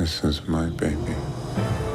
This is my baby.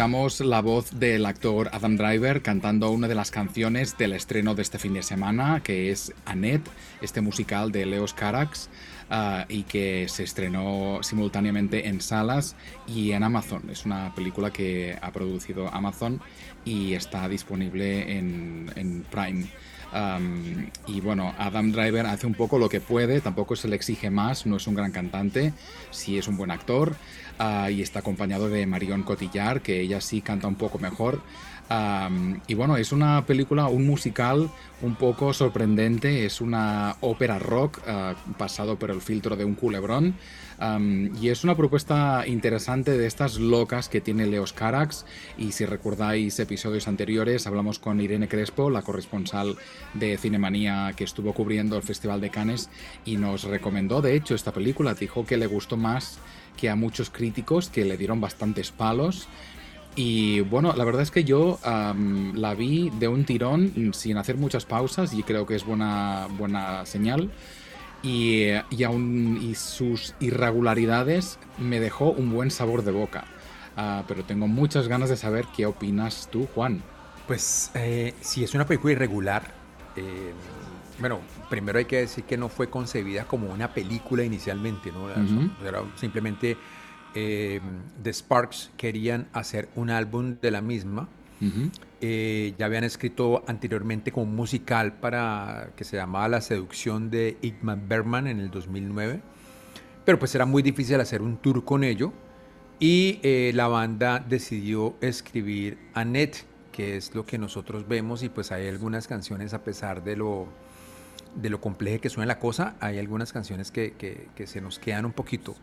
Escuchamos la voz del actor Adam Driver cantando una de las canciones del estreno de este fin de semana, que es Annette, este musical de Leos Carax, ah, y que se estrenó simultáneamente en salas y en Amazon. Es una película que ha producido Amazon y está disponible en, en Prime. Y bueno, Adam Driver hace un poco lo que puede, tampoco se le exige más, no es un gran cantante, sí es un buen actor ah, y está acompañado de Marion Cotillard, que ella sí canta un poco mejor. Um, y bueno, es una película, un musical un poco sorprendente, es una ópera rock ah, pasado por el filtro de un culebrón. Um, y es una propuesta interesante de estas locas que tiene Leos Carax. Y si recordáis episodios anteriores, hablamos con Irene Crespo, la corresponsal de Cinemanía que estuvo cubriendo el Festival de Cannes, y nos recomendó, de hecho, esta película. Dijo que le gustó más que a muchos críticos, que le dieron bastantes palos. Y bueno, la verdad es que yo la vi de un tirón, sin hacer muchas pausas, y creo que es buena, buena señal. Y, y aún y sus irregularidades me dejó un buen sabor de boca. Ah, pero tengo muchas ganas de saber qué opinas tú, Juan. Pues eh, si es una película irregular, eh, bueno, primero hay que decir que no fue concebida como una película inicialmente, ¿no? Era simplemente eh, The Sparks querían hacer un álbum de la misma. Eh, ya habían escrito anteriormente como musical para que se llamaba La seducción de Igmar Bergman en el 2009, pero pues era muy difícil hacer un tour con ello y eh, la banda decidió escribir Annette, que es lo que nosotros vemos y pues hay algunas canciones a pesar de lo de lo compleja que suena la cosa, hay algunas canciones que, que- que se nos quedan un poquito.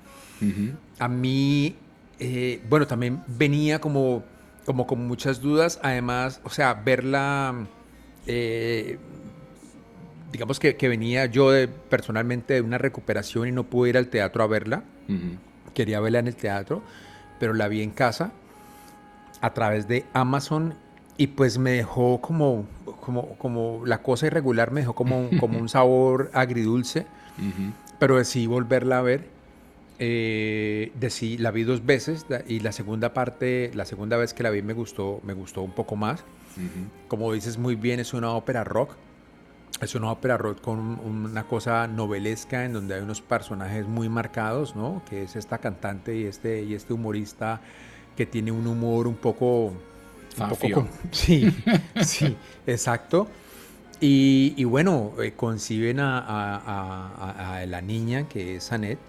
A mí, eh, bueno, también venía como, como con muchas dudas. Además, o sea, verla, eh, digamos que, que venía yo de- personalmente de una recuperación y no pude ir al teatro a verla. Quería verla en el teatro, pero la vi en casa a través de Amazon y pues me dejó como, como, como la cosa irregular, me dejó como, un- como un sabor agridulce Ujú. pero decidí volverla a ver. Eh, decidí- la vi dos veces y la segunda parte, la segunda vez que la vi me gustó, me gustó un poco más. Ujú. Como dices muy bien, es una ópera rock. Es una ópera rock con un- una cosa novelesca en donde hay unos personajes muy marcados, ¿no? Que es esta cantante y este, y este humorista que tiene un humor un poco... com- sí, sí, exacto. Y, y bueno, eh, conciben a, a- a- a- a la niña que es Annette.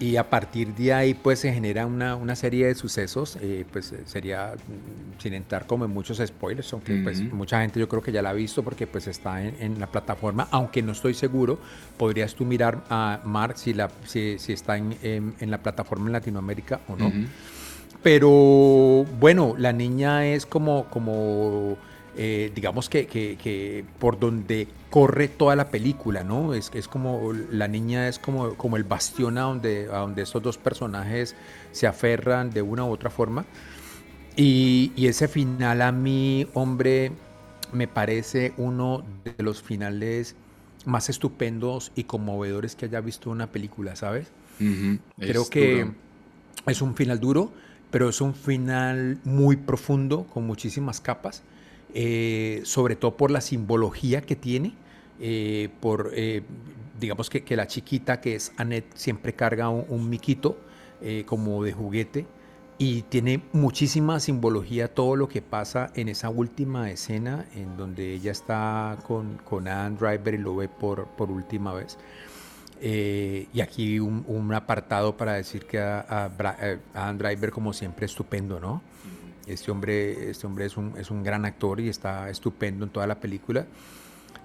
Y a partir de ahí pues se genera una, una serie de sucesos, eh, pues eh, sería mm, sin entrar como en muchos spoilers, aunque pues mucha gente yo creo que ya la ha visto porque pues está en, en la plataforma, aunque no estoy seguro, podrías tú mirar a Mark si, la, si, si está en, en- en la plataforma en Latinoamérica o no. Pero bueno, la niña es como, como eh, digamos que, que- que por donde corre toda la película, ¿no? Es, es como, la niña es como, como el bastión a donde, a donde estos dos personajes se aferran de una u otra forma. Y, y ese final a mí, hombre, me parece uno de los finales más estupendos y conmovedores que haya visto una película, ¿sabes? Creo es que duro. es un final duro, pero es un final muy profundo, con muchísimas capas, eh, sobre todo por la simbología que tiene, eh, por, eh, digamos que, que la chiquita que es Annette siempre carga un, un miquito eh, como de juguete y tiene muchísima simbología todo lo que pasa en esa última escena en donde ella está con, con Adam Driver y lo ve por, por última vez. Eh, y aquí un, un apartado para decir que a, a eh, Adam Driver, como siempre, estupendo, ¿no? Este hombre, este hombre es, un, es un gran actor y está estupendo en toda la película.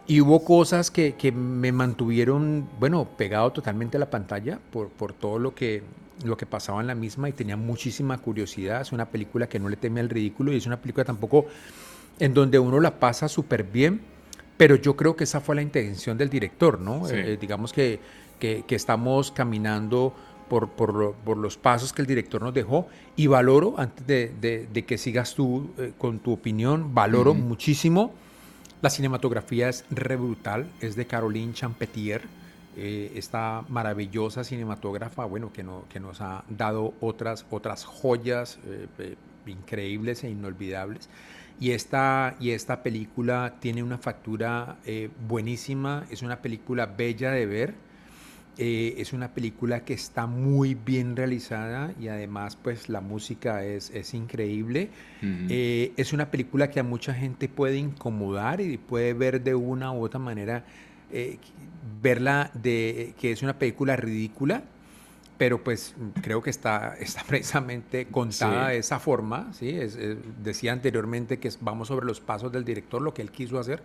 Y hubo cosas que, que me mantuvieron, bueno, pegado totalmente a la pantalla por, por todo lo que, lo que pasaba en la misma y tenía muchísima curiosidad. Es una película que no le teme al ridículo y es una película tampoco en donde uno la pasa súper bien, pero yo creo que esa fue la intención del director, ¿no? Sí. Eh, digamos que, que, que estamos caminando por, por, por los pasos que el director nos dejó y valoro, antes de, de- de que sigas tú eh, con tu opinión, valoro Ujú. muchísimo. La cinematografía es re brutal, es de Caroline Champetier, eh, esta maravillosa cinematógrafa, bueno, que, no, que nos ha dado otras, otras joyas eh, eh, increíbles e inolvidables. Y esta, y esta película tiene una factura eh, buenísima, es una película bella de ver, eh, es una película que está muy bien realizada y además pues la música es, es increíble. Ujú. Eh, es una película que a mucha gente puede incomodar y puede ver de una u otra manera, eh, verla de que es una película ridícula, pero pues creo que está, está precisamente contada Sí. de esa forma, ¿sí? Es- es- decía anteriormente que vamos sobre los pasos del director, lo que él quiso hacer.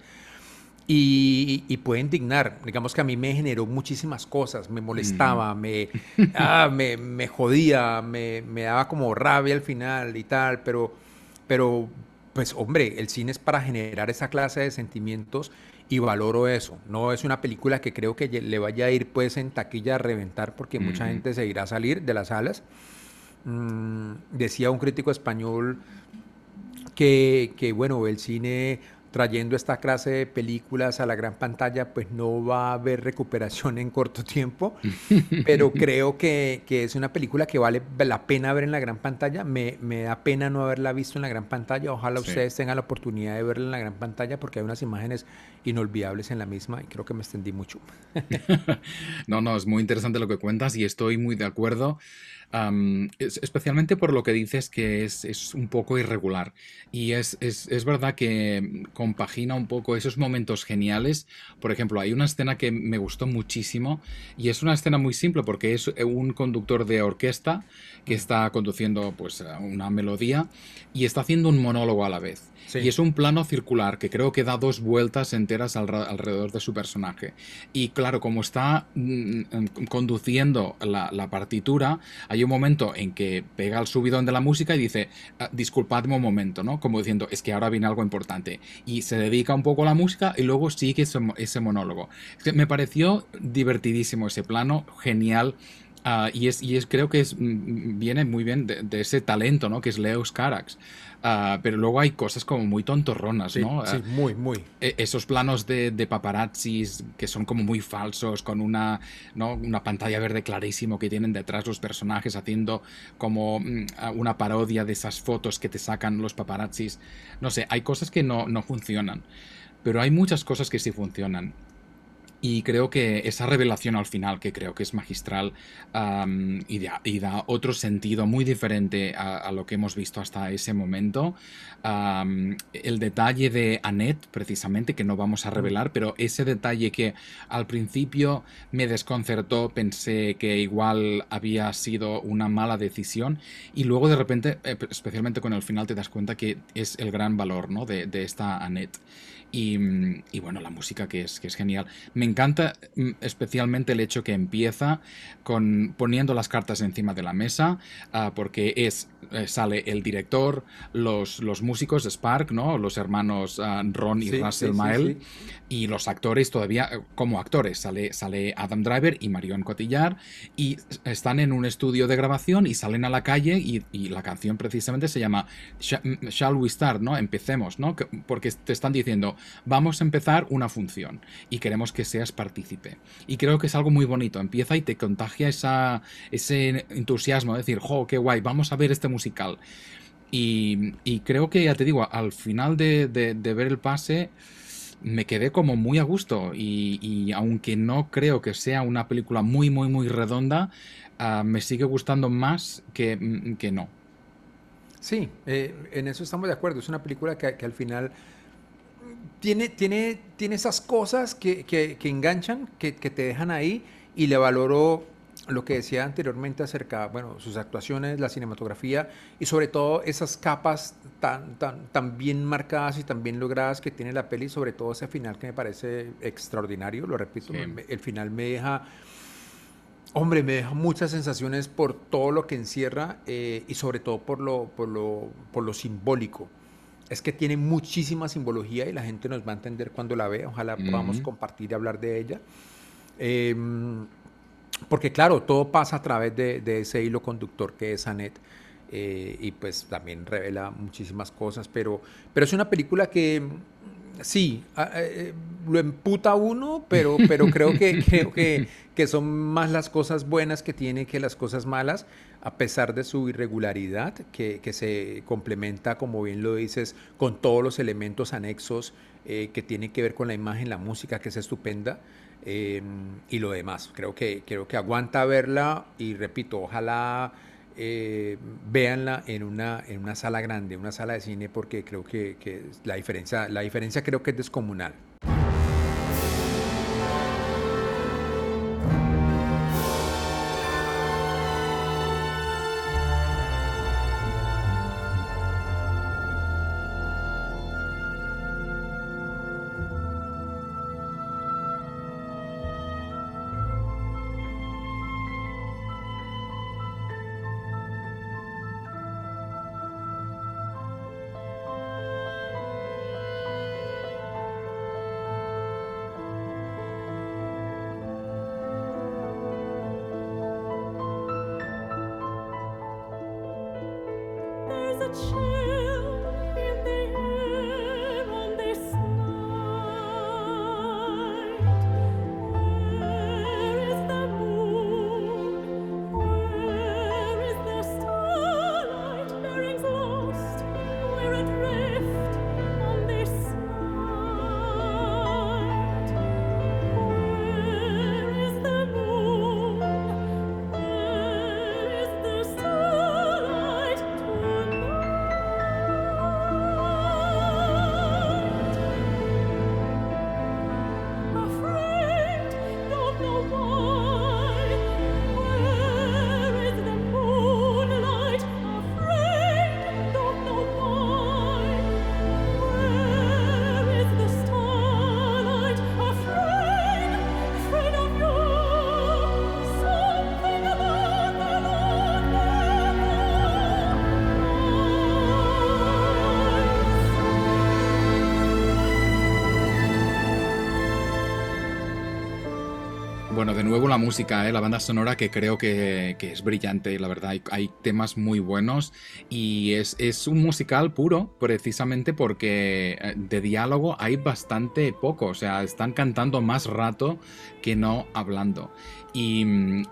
Y, y puede indignar. Digamos que a mí me generó muchísimas cosas. Me molestaba, me, ah, me, me jodía, me, me daba como rabia al final y tal. Pero, pero, pues, hombre, el cine es para generar esa clase de sentimientos y valoro eso. No es una película que creo que le vaya a ir, pues, en taquilla a reventar porque mucha gente se irá a salir de las salas. Mm, decía un crítico español que, que, bueno, el cine trayendo esta clase de películas a la gran pantalla, pues no va a haber recuperación en corto tiempo, pero creo que, que es una película que vale la pena ver en la gran pantalla. Me, me da pena no haberla visto en la gran pantalla. Ojalá Sí. ustedes tengan la oportunidad de verla en la gran pantalla porque hay unas imágenes inolvidables en la misma y creo que me extendí mucho. No, no, es muy interesante lo que cuentas y estoy muy de acuerdo, es- especialmente por lo que dices que es, es un poco irregular. Y es, es- es verdad que compagina un poco esos momentos geniales. Por ejemplo, hay una escena que me gustó muchísimo y es una escena muy simple porque es un conductor de orquesta que está conduciendo pues una melodía y está haciendo un monólogo a la vez. Sí. Y es un plano circular que creo que da dos vueltas enteras alra- alrededor de su personaje. Y claro, como está mm, mm, conduciendo la, la partitura, hay un momento en que pega el subidón de la música y dice, "Ah, disculpadme un momento, ¿no? Como diciendo, es que ahora viene algo importante. Y se dedica un poco a la música y luego sigue ese, ese monólogo. Me pareció divertidísimo ese plano, genial. Ah, y es, y es, creo que es, mm, viene muy bien de, de ese talento, ¿no? Que es Leos Carax. Ah, pero luego hay cosas como muy tontorronas, Sí, ¿no? sí, Ah, muy, muy. e- esos planos de, de paparazzis que son como muy falsos, con una, ¿no? una pantalla verde clarísimo que tienen detrás los personajes haciendo como mm, una parodia de esas fotos que te sacan los paparazzis. No sé, hay cosas que no, no funcionan, pero hay muchas cosas que sí funcionan. Y creo que esa revelación al final, que creo que es magistral y, da, y da otro sentido muy diferente a, a lo que hemos visto hasta ese momento. El detalle de Annette, precisamente, que no vamos a revelar, pero ese detalle que al principio me desconcertó, pensé que igual había sido una mala decisión y luego de repente, eh, especialmente con el final, te das cuenta que es el gran valor ¿no? de, de esta Annette. Y, mm, y bueno, la música que es, que es genial. Me encanta mm, especialmente el hecho que empieza con poniendo las cartas encima de la mesa, ah, porque es eh, sale el director, los, los músicos de Spark, ¿no? Los hermanos ah, Ron y Sí, Russell sí, Mael, sí. y los actores todavía eh, como actores. Sale, sale Adam Driver y Marion Cotillard y están en un estudio de grabación y salen a la calle y, y la canción precisamente se llama mm, Shall We Start, ¿no? Empecemos, ¿no? Que- Porque te están diciendo, vamos a empezar una función y queremos que seas partícipe. Y creo que es algo muy bonito, empieza y te contagia ese entusiasmo, de decir, jo, qué guay, vamos a ver este musical. Y, y creo que, ya te digo, al final de, de, ver el pase me quedé como muy a gusto y, aunque no creo que sea una película muy, muy, muy redonda, uh, me sigue gustando más que, mm, que no. Sí, eh, en eso estamos de acuerdo. Es una película que al final tiene, tiene, tiene esas cosas que, que, que enganchan, que, que, te dejan ahí y le valoro lo que decía anteriormente acerca, bueno, sus actuaciones, la cinematografía y sobre todo esas capas tan, tan, tan bien marcadas y tan bien logradas que tiene la peli, sobre todo ese final que me parece extraordinario, lo repito, sí. me, el final me deja... Hombre, me deja muchas sensaciones por todo lo que encierra eh, y sobre todo por lo, por, lo, por lo simbólico. Es que tiene muchísima simbología y la gente nos va a entender cuando la vea. Ojalá uh -huh. podamos compartir y hablar de ella. Eh, porque claro, todo pasa a través de, de ese hilo conductor que es Annette. Eh, y pues también revela muchísimas cosas, pero, pero es una película que sí, eh, lo emputa uno, pero, pero creo, que, creo que, que, son más las cosas buenas que tiene que las cosas malas, a pesar de su irregularidad, que, que se complementa, como bien lo dices, con todos los elementos anexos eh, que tienen que ver con la imagen, la música, que es estupenda. Eh, y lo demás. Creo que, creo que aguanta verla y repito, ojalá eh, véanla en una, en una sala grande, una sala de cine, porque creo que, que la, diferencia, la diferencia creo que es descomunal. De nuevo la música, ¿eh? la banda sonora que creo que, es brillante, la verdad, hay, temas muy buenos y es, es, un musical puro precisamente porque eh, de diálogo hay bastante poco, o sea, están cantando más rato que no hablando. Y,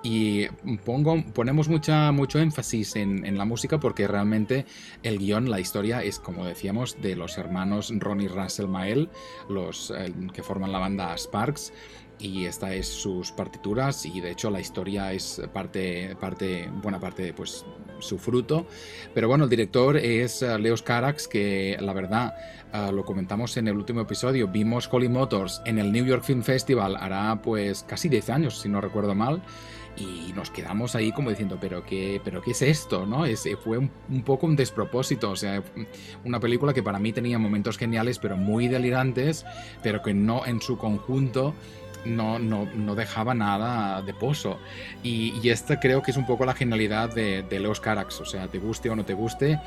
y pongo, ponemos mucha, mucho énfasis en, en, la música porque realmente el guion, la historia es, como decíamos, de los hermanos Ronnie Russell Mael, los eh, que forman la banda Sparks y esta es sus partituras y de hecho la historia es parte, parte buena parte pues su fruto. Pero bueno el director es uh, Leos Carax que la verdad uh, lo comentamos en el último episodio. Vimos Holly Motors en el New York Film Festival hará pues casi 10 años si no recuerdo mal y nos quedamos ahí como diciendo, pero qué, pero qué es esto, ¿no? Es, fue un, un, poco un despropósito, o sea, una película que para mí tenía momentos geniales, pero muy delirantes, pero que no en su conjunto no, no, no, dejaba nada de pozo. Y, y, esta creo que es un poco la genialidad de, de Leos Carax. O sea, te guste o no te guste,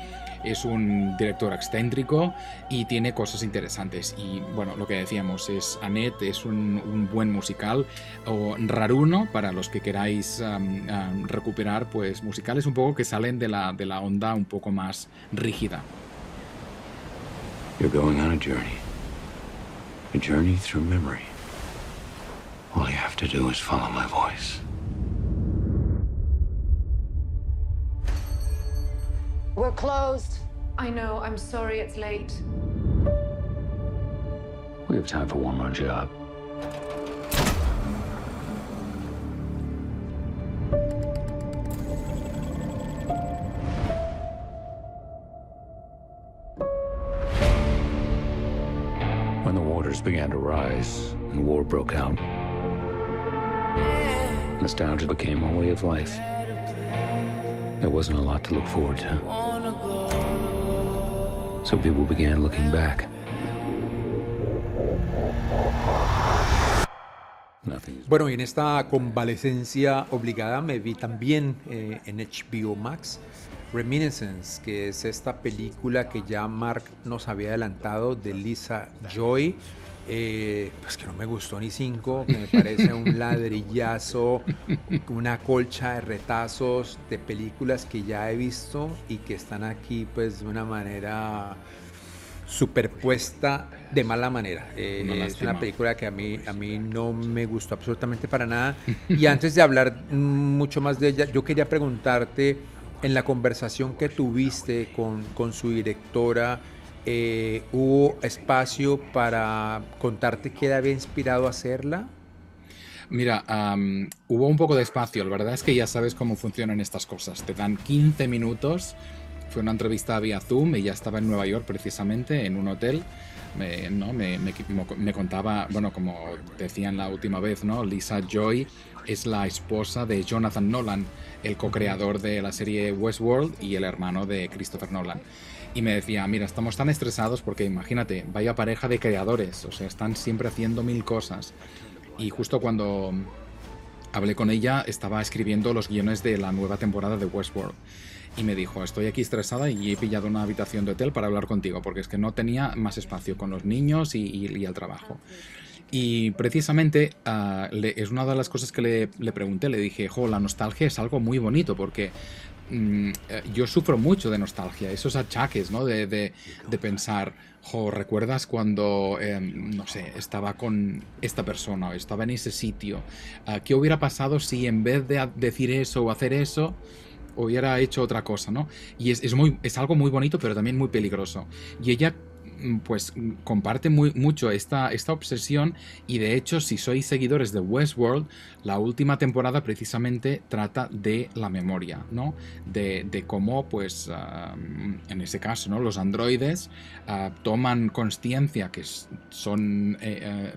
es un director excéntrico y tiene cosas interesantes. Y bueno, lo que decíamos es Annette es un, buen musical o raruno para los que queráis recuperar pues musicales un poco que salen de la, de la onda un poco más rígida. You're going on a journey. A journey through memory. All you have to do is follow my voice. We're closed. I know, I'm sorry it's late. We have time for one more job. When the waters began to rise and war broke out, nostalgia became our way of life. There wasn't a lot to look forward to. So people began looking back. Bueno, y en esta convalecencia obligada me vi también eh, en HBO Max Reminiscence, que es esta película que ya Mark nos había adelantado de Lisa Joy. Eh, pues que no me gustó ni cinco, que me parece un ladrillazo, una colcha de retazos de películas que ya he visto y que están aquí pues de una manera superpuesta de mala manera. Eh, Una es una película que a mí, a mí no me gustó absolutamente para nada. Y antes de hablar mucho más de ella, yo quería preguntarte, en la conversación que tuviste con, con su directora, eh, ¿hubo espacio para contarte qué había inspirado a hacerla? Mira, hubo un poco de espacio. La verdad es que ya sabes cómo funcionan estas cosas. Te dan 15 minutos. Fue una entrevista vía Zoom. Ella estaba en Nueva York precisamente, en un hotel. Me, ¿no? me- me contaba, bueno, como decían la última vez, ¿no? Lisa Joy es la esposa de Jonathan Nolan, el co-creador de la serie Westworld y el hermano de Christopher Nolan. Y me decía, mira, estamos tan estresados porque imagínate, vaya pareja de creadores, o sea, están siempre haciendo mil cosas. Y justo cuando hablé con ella, estaba escribiendo los guiones de la nueva temporada de Westworld. Y me dijo, estoy aquí estresada y he pillado una habitación de hotel para hablar contigo, porque es que no tenía más espacio con los niños y, y, el trabajo. Y precisamente ah, es una de las cosas que le, le pregunté, le dije, jo, la nostalgia es algo muy bonito, porque mm, eh, yo sufro mucho de nostalgia, esos achaques, ¿no? De, de- de pensar, jo, ¿recuerdas cuando, eh, no sé, estaba con esta persona o estaba en ese sitio? Ah, ¿Qué hubiera pasado si en vez de decir eso o hacer eso, hubiera hecho otra cosa, ¿no? Y es, es muy, es algo muy bonito, pero también muy peligroso. Y ella pues mm, comparte muy, mucho esta, esta obsesión y de hecho si sois seguidores de Westworld, la última temporada precisamente trata de la memoria, ¿no? De, de cómo pues ah, en ese caso, ¿no? Los androides ah, toman conciencia que son... eh, eh,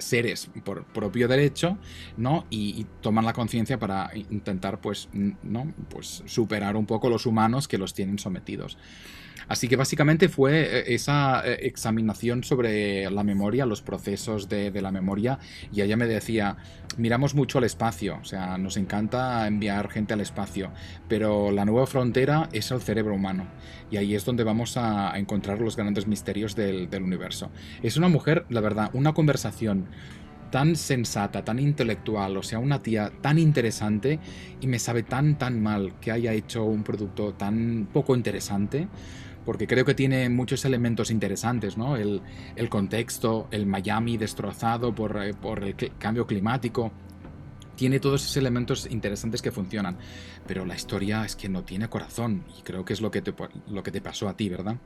seres por propio derecho, ¿no? Y, y toman la conciencia para intentar, pues, ¿no? Pues superar un poco los humanos que los tienen sometidos. Así que básicamente fue eh, esa eh, examinación sobre la memoria, los procesos de, de la memoria, y ella me decía, miramos mucho al espacio, o sea, nos encanta enviar gente al espacio, pero la nueva frontera es el cerebro humano, y ahí es donde vamos a, encontrar los grandes misterios del, del universo. Es una mujer, la verdad, una conversación tan sensata, tan intelectual, o sea, una tía tan interesante y me sabe tan, tan mal que haya hecho un producto tan poco interesante, porque creo que tiene muchos elementos interesantes, ¿no? El, el contexto, el Miami destrozado por, eh, por el cl- cambio climático, tiene todos esos elementos interesantes que funcionan, pero la historia es que no tiene corazón y creo que es lo que te, lo que te pasó a ti, ¿verdad?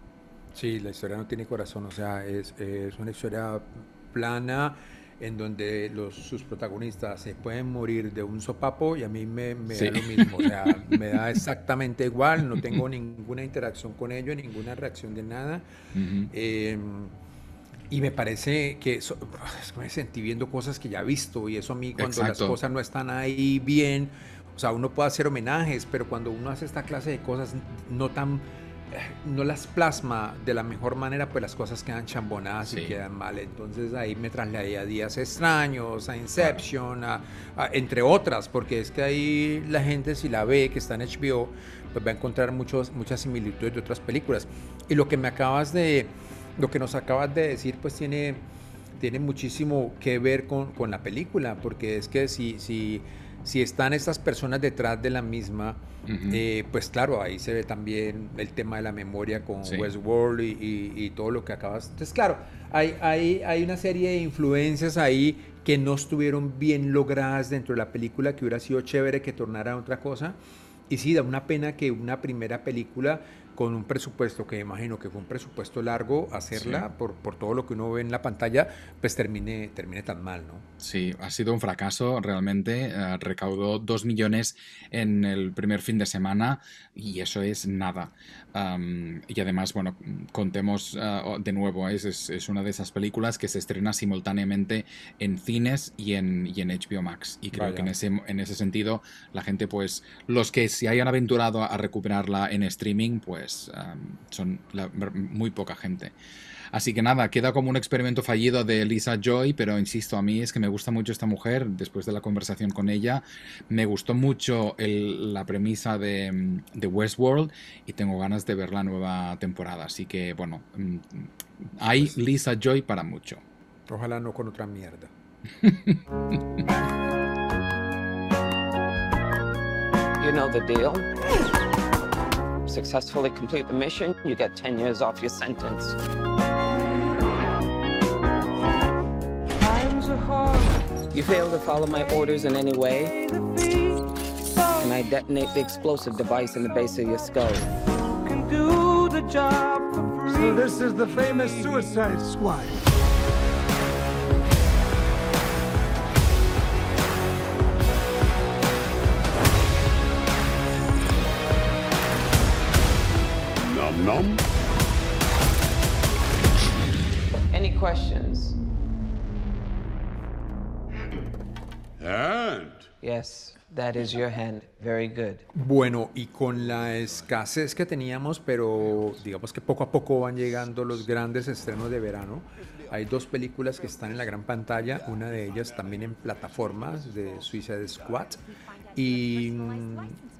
Sí, la historia no tiene corazón, o sea, es, es una historia plana en donde los, sus protagonistas se pueden morir de un sopapo y a mí me, me Sí. da lo mismo, o sea, me da exactamente igual, no tengo ninguna interacción con ellos, ninguna reacción de nada. Eh, y me parece que eso- me sentí viendo cosas que ya he visto y eso a mí cuando las cosas no están ahí bien, o sea, uno puede hacer homenajes, pero cuando uno hace esta clase de cosas no tan no las plasma de la mejor manera, pues las cosas quedan chambonadas Sí. y quedan mal. Entonces ahí me trasladé a Días Extraños, a Inception, a- a- entre otras, porque es que ahí la gente si la ve, que está en HBO, pues va a encontrar muchos, muchas similitudes de otras películas. Y lo que me acabas de, lo que nos acabas de decir, pues tiene, tiene muchísimo que ver con, con la película, porque es que si, si si están estas personas detrás de la misma, eh, pues claro, ahí se ve también el tema de la memoria con Sí. Westworld y, y- y todo lo que acabas. Entonces, claro, hay, hay, hay una serie de influencias ahí que no estuvieron bien logradas dentro de la película, que hubiera sido chévere que tornara a otra cosa. Y sí, da una pena que una primera película con un presupuesto que imagino que fue un presupuesto largo, hacerla Sí. por, por todo lo que uno ve en la pantalla, pues termine, termine tan mal, ¿no? Sí, ha sido un fracaso realmente. eh, recaudó 2 millones en el primer fin de semana y eso es nada. Am, y además, bueno, contemos ah, de nuevo, es, es- es una de esas películas que se estrena simultáneamente en cines y en, y en HBO Max. Y creo Vaya. que en ese, en ese sentido la gente, pues, los que se hayan aventurado a recuperarla en streaming, pues am, son la- muy poca gente. Así que nada, queda como un experimento fallido de Lisa Joy, pero insisto, a mí es que me gusta mucho esta mujer, después de la conversación con ella, me gustó mucho el- la premisa de, mm, de Westworld y tengo ganas de ver la nueva temporada. Así que bueno, mm, hay Lisa Joy para mucho. Ojalá no con otra mierda. You know the deal. Successfully complete the mission, you get 10 years off your sentence. You fail to follow my orders in any way, and I detonate the explosive device in the base of your skull. So this is the famous Suicide Squad. Any questions? And Yes, that is your hand. Very good. Bueno, y con la escasez que teníamos, pero digamos que poco a poco van llegando los grandes estrenos de verano. Hay dos películas que están en la gran pantalla, una de ellas también en plataformas de Suicide Squad. Y, mm,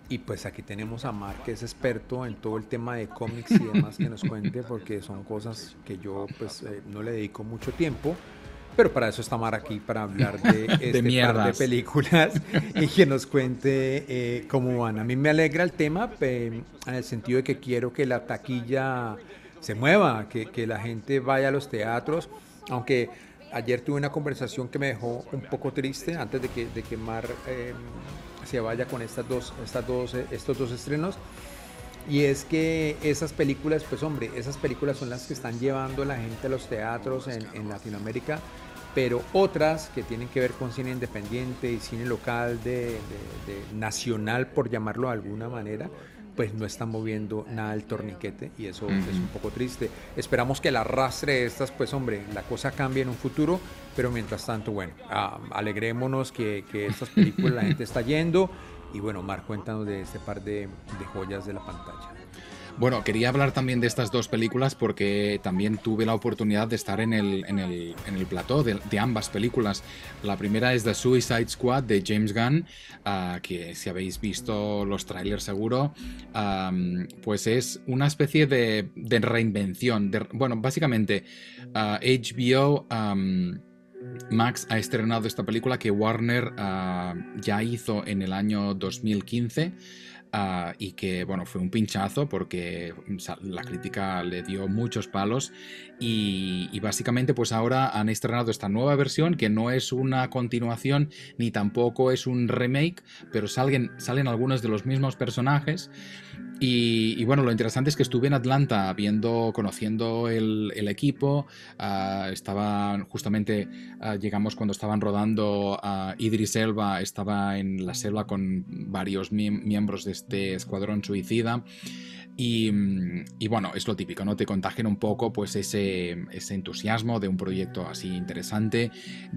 y pues aquí tenemos a Mark, que es experto en todo el tema de cómics y demás, que nos cuente, porque son cosas que yo pues eh, no le dedico mucho tiempo. Pero para eso está Mar aquí, para hablar de este par de películas y que nos cuente eh, cómo van. A mí me alegra el tema eh, en el sentido de que quiero que la taquilla se mueva, que, que la gente vaya a los teatros, aunque ayer tuve una conversación que me dejó un poco triste antes de que, de que Mar eh, se vaya con estas dos, estas dos, eh, estos dos estrenos. Y es que esas películas, pues hombre, esas películas son las que están llevando la gente a los teatros en, Latinoamérica, pero otras que tienen que ver con cine independiente y cine local de nacional, por llamarlo de alguna manera, pues no están moviendo nada el torniquete y eso es un poco triste. Esperamos que el arrastre de estas, pues hombre, la cosa cambie en un futuro, pero mientras tanto, bueno, ah, alegrémonos que, que estas películas la gente está yendo. Y bueno, Mar, cuéntanos de este par de, de joyas de la pantalla. Bueno, quería hablar también de estas dos películas porque también tuve la oportunidad de estar en el, en el, en el plató de, ambas películas. La primera es The Suicide Squad de James Gunn, ah, que si habéis visto los trailers seguro, pues es una especie de, de reinvención. bueno, básicamente ah, HBO... am, Max ha estrenado esta película que Warner ah, ya hizo en el año 2015 ah, y que bueno fue un pinchazo porque la crítica le dio muchos palos y, y básicamente pues ahora han estrenado esta nueva versión que no es una continuación ni tampoco es un remake pero salen, salen algunos de los mismos personajes y, bueno, lo interesante es que estuve en Atlanta viendo, conociendo el, el equipo. ah, estaban justamente, ah, llegamos cuando estaban rodando a Idris Elba, estaba en la selva con varios miem- miembros de este escuadrón suicida. Y, mm, y bueno, es lo típico, ¿no? Te contagian un poco pues ese, entusiasmo de un proyecto así interesante.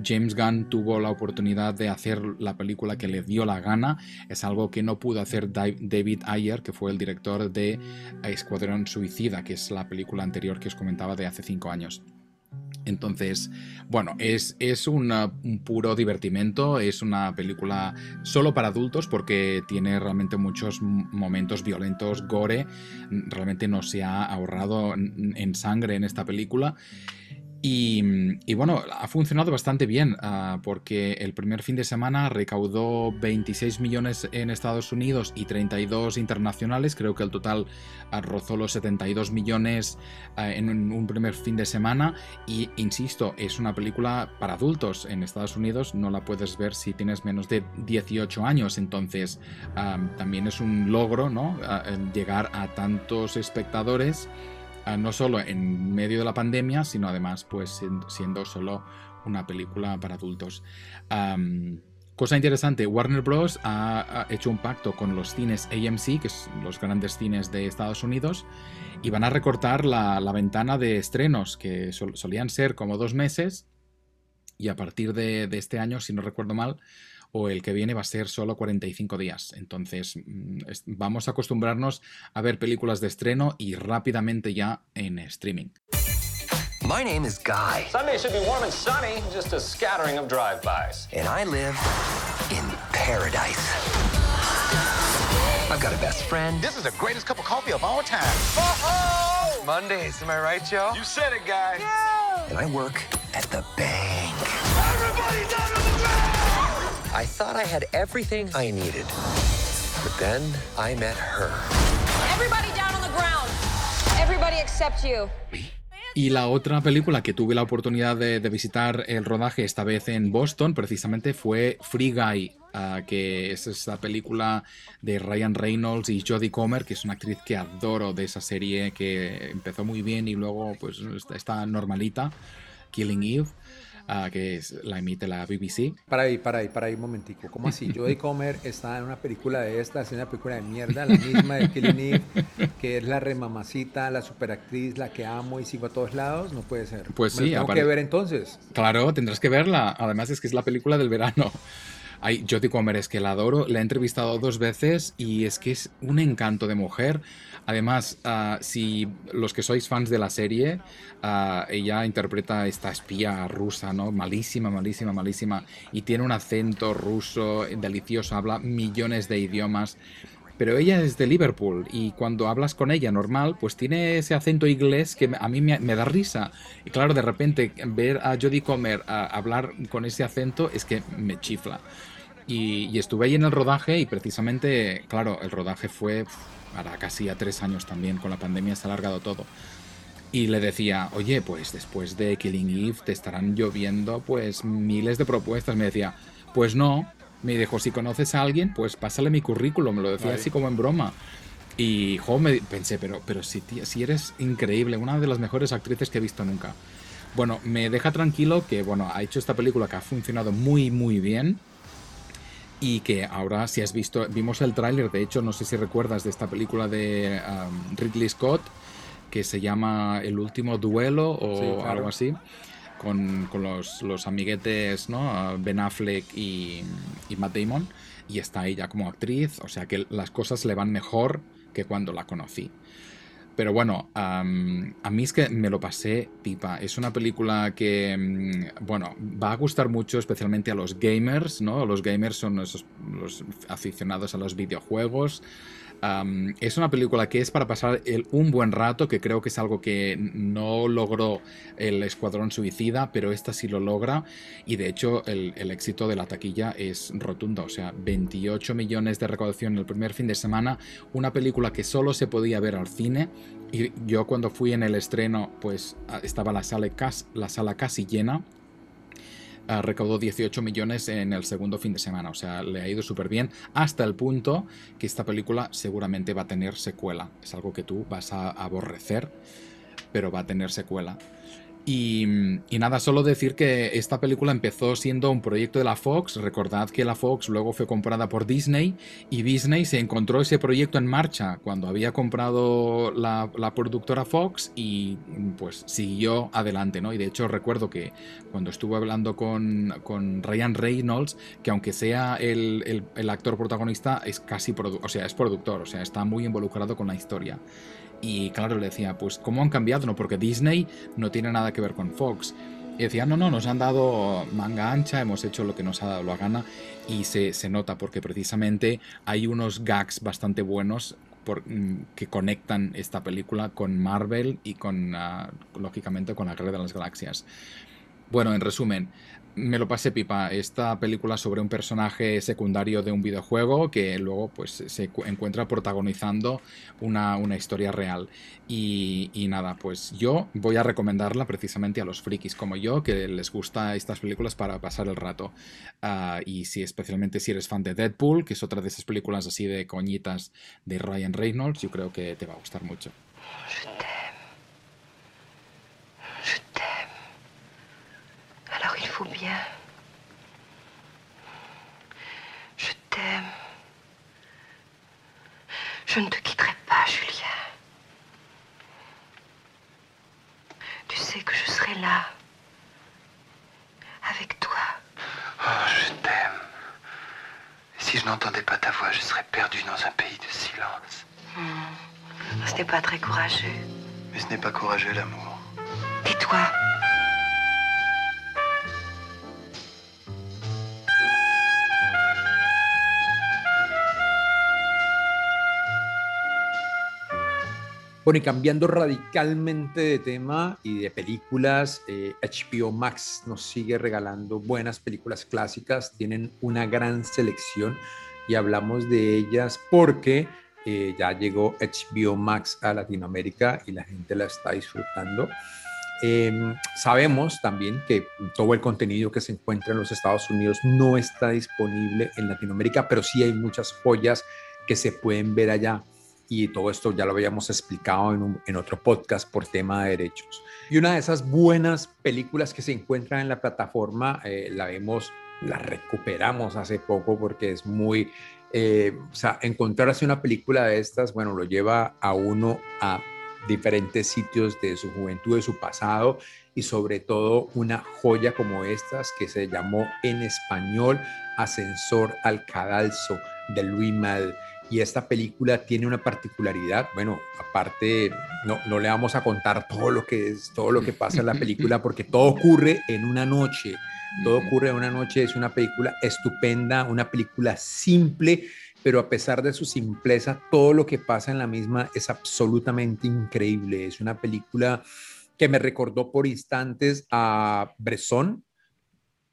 James Gunn tuvo la oportunidad de hacer la película que le dio la gana. Es algo que no pudo hacer David Ayer, que fue el director de Escuadrón Suicida, que es la película anterior que os comentaba de hace cinco años. Entonces, bueno, es, es un puro divertimento, es una película solo para adultos porque tiene realmente muchos momentos violentos, gore, realmente no se ha ahorrado en sangre en esta película. Y, bueno, ha funcionado bastante bien uh, porque el primer fin de semana recaudó 26 millones en Estados Unidos y 32 internacionales. Creo que el total rozó los 72 millones uh, en un, primer fin de semana. Y insisto, es una película para adultos. En Estados Unidos no la puedes ver si tienes menos de 18 años. Entonces también es un logro ¿no? llegar a tantos espectadores no solo en medio de la pandemia, sino además pues siendo solo una película para adultos. Cosa interesante, Warner Bros. Ha, hecho un pacto con los cines AMC, que son los grandes cines de Estados Unidos, y van a recortar la, ventana de estrenos, que sol, solían ser como dos meses, y a partir de este año, si no recuerdo mal, o el que viene va a ser solo 45 días. Entonces mm, vamos a acostumbrarnos a ver películas de estreno y rápidamente ya en streaming. My name is Guy. Sunday should be warm and sunny, just a scattering of drive-bys. And I live in paradise. I've got a best friend. This is the greatest cup of coffee of all time. Oh! Mondays, am I right, Joe? You said it, Guy. Yeah! And I work at the bank. I thought I had everything I needed. But then I met her. Everybody down on the ground. Everybody except you. Y la otra película que tuve la oportunidad de, de, visitar el rodaje, esta vez en Boston, precisamente fue Free Guy, uh, que es esa película de Ryan Reynolds y Jodie Comer, que es una actriz que adoro de esa serie, que empezó muy bien y luego pues está normalita, Killing Eve. Uh, que es, la emite la BBC. Para ahí, para ahí, para ahí un momentico. ¿Cómo así? Jodie Comer está en una película de esta, es una película de mierda, la misma de Killing Eve, que es la remamacita, la superactriz, la que amo y sigo a todos lados. No puede ser. Pues sí, tengo que ver entonces. Claro, tendrás que verla. Además es que es la película del verano. Ay, Jodie Comer es que la adoro, la he entrevistado dos veces y es que es un encanto de mujer. Además, uh, si los que sois fans de la serie, uh, ella interpreta esta espía rusa, ¿no? Malísima, malísima, malísima. Y tiene un acento ruso delicioso, habla millones de idiomas. Pero ella es de Liverpool y cuando hablas con ella normal, pues tiene ese acento inglés que a mí me, da risa. Y claro, de repente ver a Jodie Comer a hablar con ese acento es que me chifla. Y, y, estuve ahí en el rodaje y precisamente, claro, el rodaje fue para casi a tres años también, con la pandemia se ha alargado todo. Y le decía, oye, pues después de Killing Eve te estarán lloviendo pues miles de propuestas. Me decía, pues no. Me dijo, si conoces a alguien, pues pásale mi currículum. Me lo decía Ay. así como en broma. Y jo, me pensé, pero, pero si, tía, si eres increíble, una de las mejores actrices que he visto nunca. Bueno, me deja tranquilo que, bueno, ha hecho esta película que ha funcionado muy, muy bien y que ahora si has visto vimos el tráiler de hecho no sé si recuerdas de esta película de um, Ridley Scott que se llama El último duelo o Sí, claro. algo así con, con los, los amiguetes ¿no? Ben Affleck y, y Matt Damon y está ella como actriz o sea que las cosas le van mejor que cuando la conocí pero bueno, a mí es que me lo pasé pipa. Es una película que, um, bueno, va a gustar mucho, especialmente a los gamers, ¿no? Los gamers son esos, los aficionados a los videojuegos. Es una película que es para pasar un buen rato, que creo que es algo que no logró el Escuadrón Suicida, pero esta sí lo logra. Y de hecho, el, éxito de la taquilla es rotundo. O sea, 28 millones de recaudación el primer fin de semana. Una película que solo se podía ver al cine. Y yo cuando fui en el estreno, pues estaba la sala, la sala casi llena. Recaudó 18 millones en el segundo fin de semana, o sea, le ha ido súper bien, hasta el punto que esta película seguramente va a tener secuela. Es algo que tú vas a aborrecer, pero va a tener secuela. Y, nada, solo decir que esta película empezó siendo un proyecto de la Fox. Recordad que la Fox luego fue comprada por Disney y Disney se encontró ese proyecto en marcha cuando había comprado la, la productora Fox y pues siguió adelante, ¿no? Y de hecho recuerdo que cuando estuve hablando con, con Ryan Reynolds, que aunque sea el, el, el actor protagonista, es casi, o sea, es productor, o sea, está muy involucrado con la historia. Y claro, le decía, pues ¿cómo han cambiado? No, porque Disney no tiene nada que ver con Fox. Y decía, no, no, nos han dado manga ancha, hemos hecho lo que nos ha dado la gana y se, se nota porque precisamente hay unos gags bastante buenos mm, que conectan esta película con Marvel y con, uh, lógicamente, con la Guerra de las Galaxias. Bueno, en resumen, me lo pasé pipa. Esta película sobre un personaje secundario de un videojuego que luego pues se encuentra protagonizando una, una historia real. Y, nada, pues yo voy a recomendarla precisamente a los frikis como yo, que les gusta estas películas para pasar el rato. Uh, y si especialmente si eres fan de Deadpool, que es otra de esas películas así de coñitas de Ryan Reynolds, yo creo que te va a gustar mucho. Faut bien. Je t'aime. Je ne te quitterai pas, Julien. Tu sais que je serai là. Avec toi. Oh, je t'aime. Si je n'entendais pas ta voix, je serais perdu dans un pays de silence. Hmm. Ce n'est pas très courageux. Mais ce n'est pas courageux, l'amour. Tais-toi. Bueno, y cambiando radicalmente de tema y de películas, eh, HBO Max nos sigue regalando buenas películas clásicas, tienen una gran selección y hablamos de ellas porque eh, ya llegó HBO Max a Latinoamérica y la gente la está disfrutando. Eh, sabemos también que todo el contenido que se encuentra en los Estados Unidos no está disponible en Latinoamérica, pero sí hay muchas joyas que se pueden ver allá y todo esto ya lo habíamos explicado en, otro podcast por tema de derechos. Y una de esas buenas películas que se encuentran en la plataforma, eh, la vemos, la recuperamos hace poco porque es muy, eh, o sea, encontrarse una película de estas, bueno, lo lleva a uno a diferentes sitios de su juventud, de su pasado y sobre todo una joya como estas que se llamó en español Ascensor al Cadalso de Luis Mal y esta película tiene una particularidad, bueno, aparte no, no le vamos a contar todo lo que es, todo lo que pasa en la película porque todo ocurre en una noche, todo ocurre en una noche, es una película estupenda, una película simple, pero a pesar de su simpleza, todo lo que pasa en la misma es absolutamente increíble, es una película que me recordó por instantes a Bresson,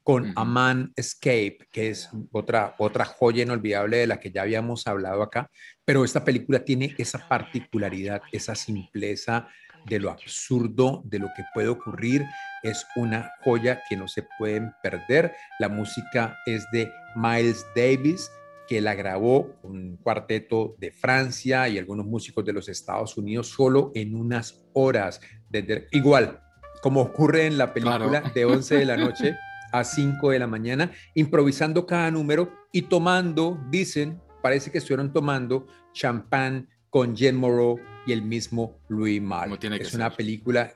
con A Man Escape, que es otra, otra joya inolvidable de la que ya habíamos hablado acá, pero esta película tiene esa particularidad, esa simpleza de lo absurdo, de lo que puede ocurrir. Es una joya que no se pueden perder. La música es de Miles Davis, que la grabó un cuarteto de Francia y algunos músicos de los Estados Unidos solo en unas horas. Desde, igual, como ocurre en la película claro. de 11 de la noche. a 5 de la mañana, improvisando cada número y tomando, dicen, parece que estuvieron tomando champán con Jen Moreau y el mismo Louis Mal. es una película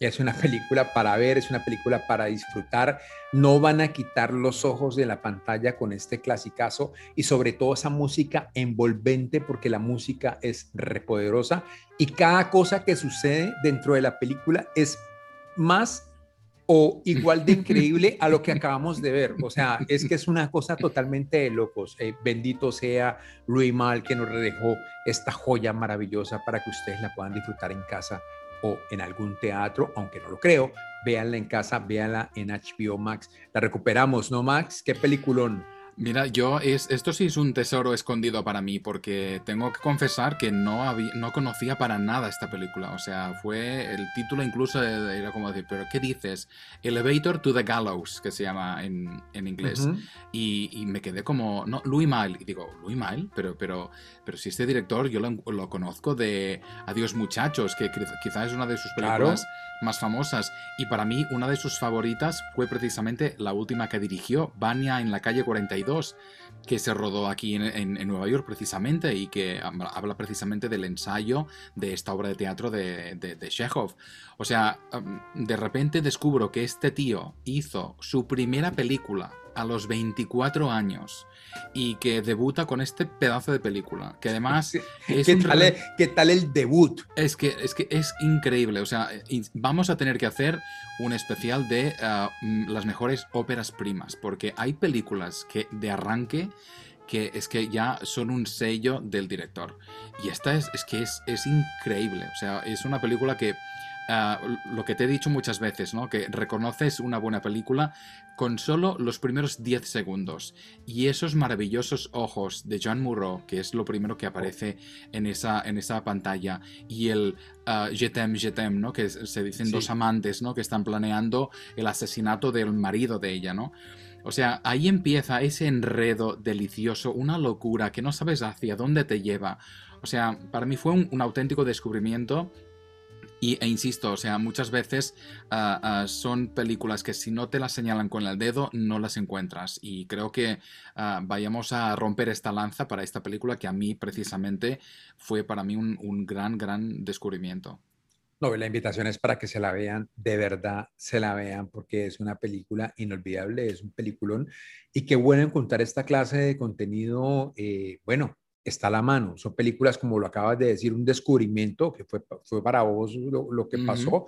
es una película para ver, es una película para disfrutar. No van a quitar los ojos de la pantalla con este clasicazo y sobre todo esa música envolvente porque la música es repoderosa y cada cosa que sucede dentro de la película es más o igual de increíble a lo que acabamos de ver. O sea, es que es una cosa totalmente de locos. Eh, bendito sea Louis Mal que nos dejó esta joya maravillosa para que ustedes la puedan disfrutar en casa o en algún teatro, aunque no lo creo. Véanla en casa, véanla en HBO Max. La recuperamos, ¿no, Max? Qué peliculón. Mira, yo es, esto sí es un tesoro escondido para mí porque tengo que confesar que no, había, no conocía para nada esta película. O sea, fue el título incluso era como decir, pero ¿qué dices? Elevator to the Gallows, que se llama en, en inglés. Uh -huh. y, y, me quedé como, no, Louis Malle. Y digo, Louis Malle, pero, pero, pero si este director yo lo, lo conozco de Adiós Muchachos, que quizás es una de sus películas claro. más famosas. Y para mí una de sus favoritas fue precisamente la última que dirigió, Vania en la calle 42 que se rodó aquí en, Nueva York precisamente y que habla precisamente del ensayo de esta obra de teatro de, de, de Chekhov. O sea, de repente descubro que este tío hizo su primera película a los 24 años y que debuta con este pedazo de película, que además es ¿Qué, tal el, ¿Qué, tal el, debut? Es que, es que es increíble, o sea, vamos a tener que hacer un especial de uh, las mejores óperas primas, porque hay películas que de arranque que es que ya son un sello del director. Y esta es, es que es, es increíble. O sea, es una película que ah, lo que te he dicho muchas veces, ¿no? Que reconoces una buena película con solo los primeros 10 segundos. Y esos maravillosos ojos de John Murrow, que es lo primero que aparece en esa, en esa pantalla, y el uh, je t'aime, je t'aime, ¿no? Que se dicen Sí. dos amantes, ¿no? Que están planeando el asesinato del marido de ella, ¿no? O sea, ahí empieza ese enredo delicioso, una locura que no sabes hacia dónde te lleva. O sea, para mí fue un, un auténtico descubrimiento y, e insisto, o sea, muchas veces ah, ah, son películas que si no te las señalan con el dedo, no las encuentras. Y creo que ah, vayamos a romper esta lanza para esta película que a mí precisamente fue para mí un, un gran, gran descubrimiento. No, la invitación es para que se la vean, de verdad se la vean, porque es una película inolvidable, es un peliculón. Y qué bueno encontrar esta clase de contenido, eh, bueno, está a la mano. Son películas, como lo acabas de decir, un descubrimiento que fue, fue para vos lo, lo que Ujú. pasó,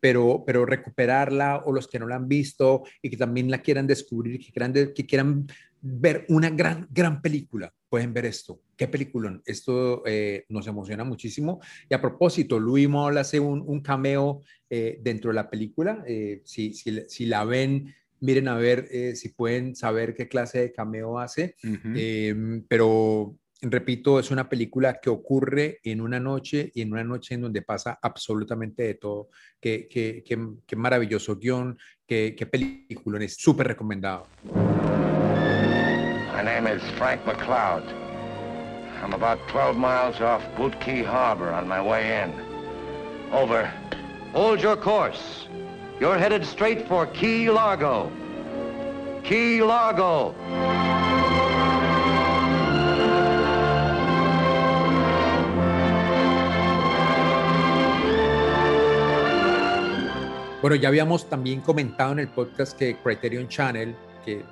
pero, pero recuperarla o los que no la han visto y que también la quieran descubrir, que quieran, de- que quieran ver una gran, gran película, pueden ver esto. Qué peliculón. Esto eh, nos emociona muchísimo. Y a propósito, Louis Malle hace un, un cameo eh, dentro de la película. Eh, si, si, si la ven, miren a ver eh, si pueden saber qué clase de cameo hace. Ujú. Eh, pero repito, es una película que ocurre en una noche y en una noche en donde pasa absolutamente de todo. Qué, qué, qué, qué maravilloso guion, qué, qué película, es súper recomendado. My name is Frank McLeod. I'm about 12 miles off Boot Key Harbor on my way in. Over. Hold your course. You're headed straight for Key Largo. Key Largo. Bueno, ya habíamos también comentado en el podcast que Criterion Channel, que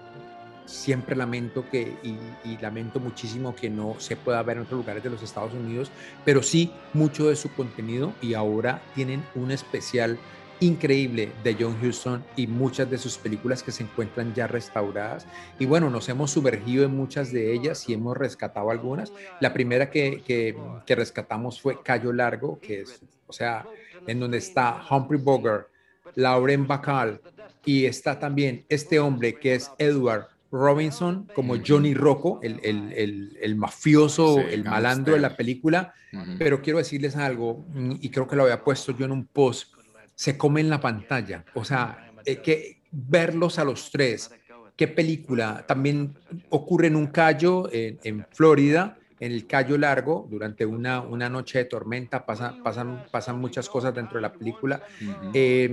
siempre lamento que, y, y lamento muchísimo que no se pueda ver en otros lugares de los Estados Unidos, pero sí mucho de su contenido y ahora tienen un especial increíble de John Huston y muchas de sus películas que se encuentran ya restauradas. Y bueno, nos hemos sumergido en muchas de ellas y hemos rescatado algunas. La primera que, que, que rescatamos fue Cayo Largo, que es, o sea, en donde está Humphrey Bogart, Lauren Bacall y está también este hombre que es Edward Robinson como Johnny Rocco, el, el, el, el mafioso, Sí, el malandro de la película. Pero quiero decirles algo, mm, y creo que lo había puesto yo en un post, se come en la pantalla. O sea, eh, que verlos a los tres, qué película. También ocurre en un callo en, en Florida, en el Cayo Largo, durante una, una noche de tormenta, pasa- pasan, pasan muchas cosas dentro de la película. Eh,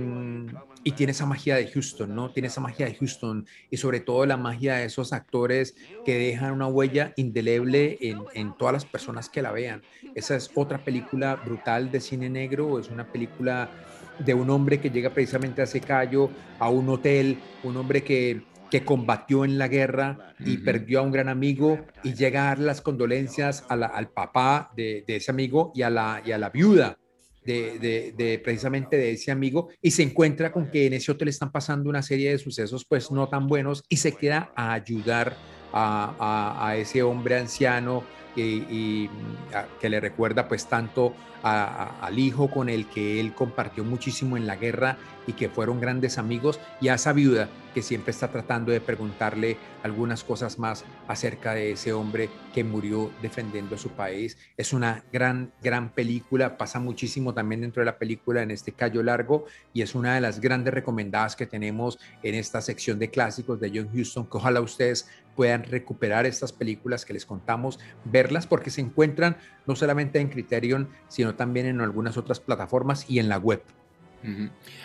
y tiene esa magia de Houston, ¿no? Tiene esa magia de Houston y sobre todo la magia de esos actores que dejan una huella indeleble en, en todas las personas que la vean. Esa es otra película brutal de cine negro, es una película de un hombre que llega precisamente a ese callo, a un hotel, un hombre que, que combatió en la guerra y perdió a un gran amigo y llega a dar las condolencias a la- al papá de, de ese amigo y a la, y a la viuda de, de- de precisamente de ese amigo y se encuentra con que en ese hotel están pasando una serie de sucesos pues no tan buenos y se queda a ayudar a, a- a ese hombre anciano y, y, a- que le recuerda pues tanto al hijo con el que él compartió muchísimo en la guerra y que fueron grandes amigos y a esa viuda que siempre está tratando de preguntarle algunas cosas más acerca de ese hombre que murió defendiendo su país. Es una gran, gran película, pasa muchísimo también dentro de la película en este Cayo Largo y es una de las grandes recomendadas que tenemos en esta sección de clásicos de John Huston, que ojalá ustedes puedan recuperar estas películas que les contamos, verlas porque se encuentran no solamente en Criterion, sino también en algunas otras plataformas y en la web.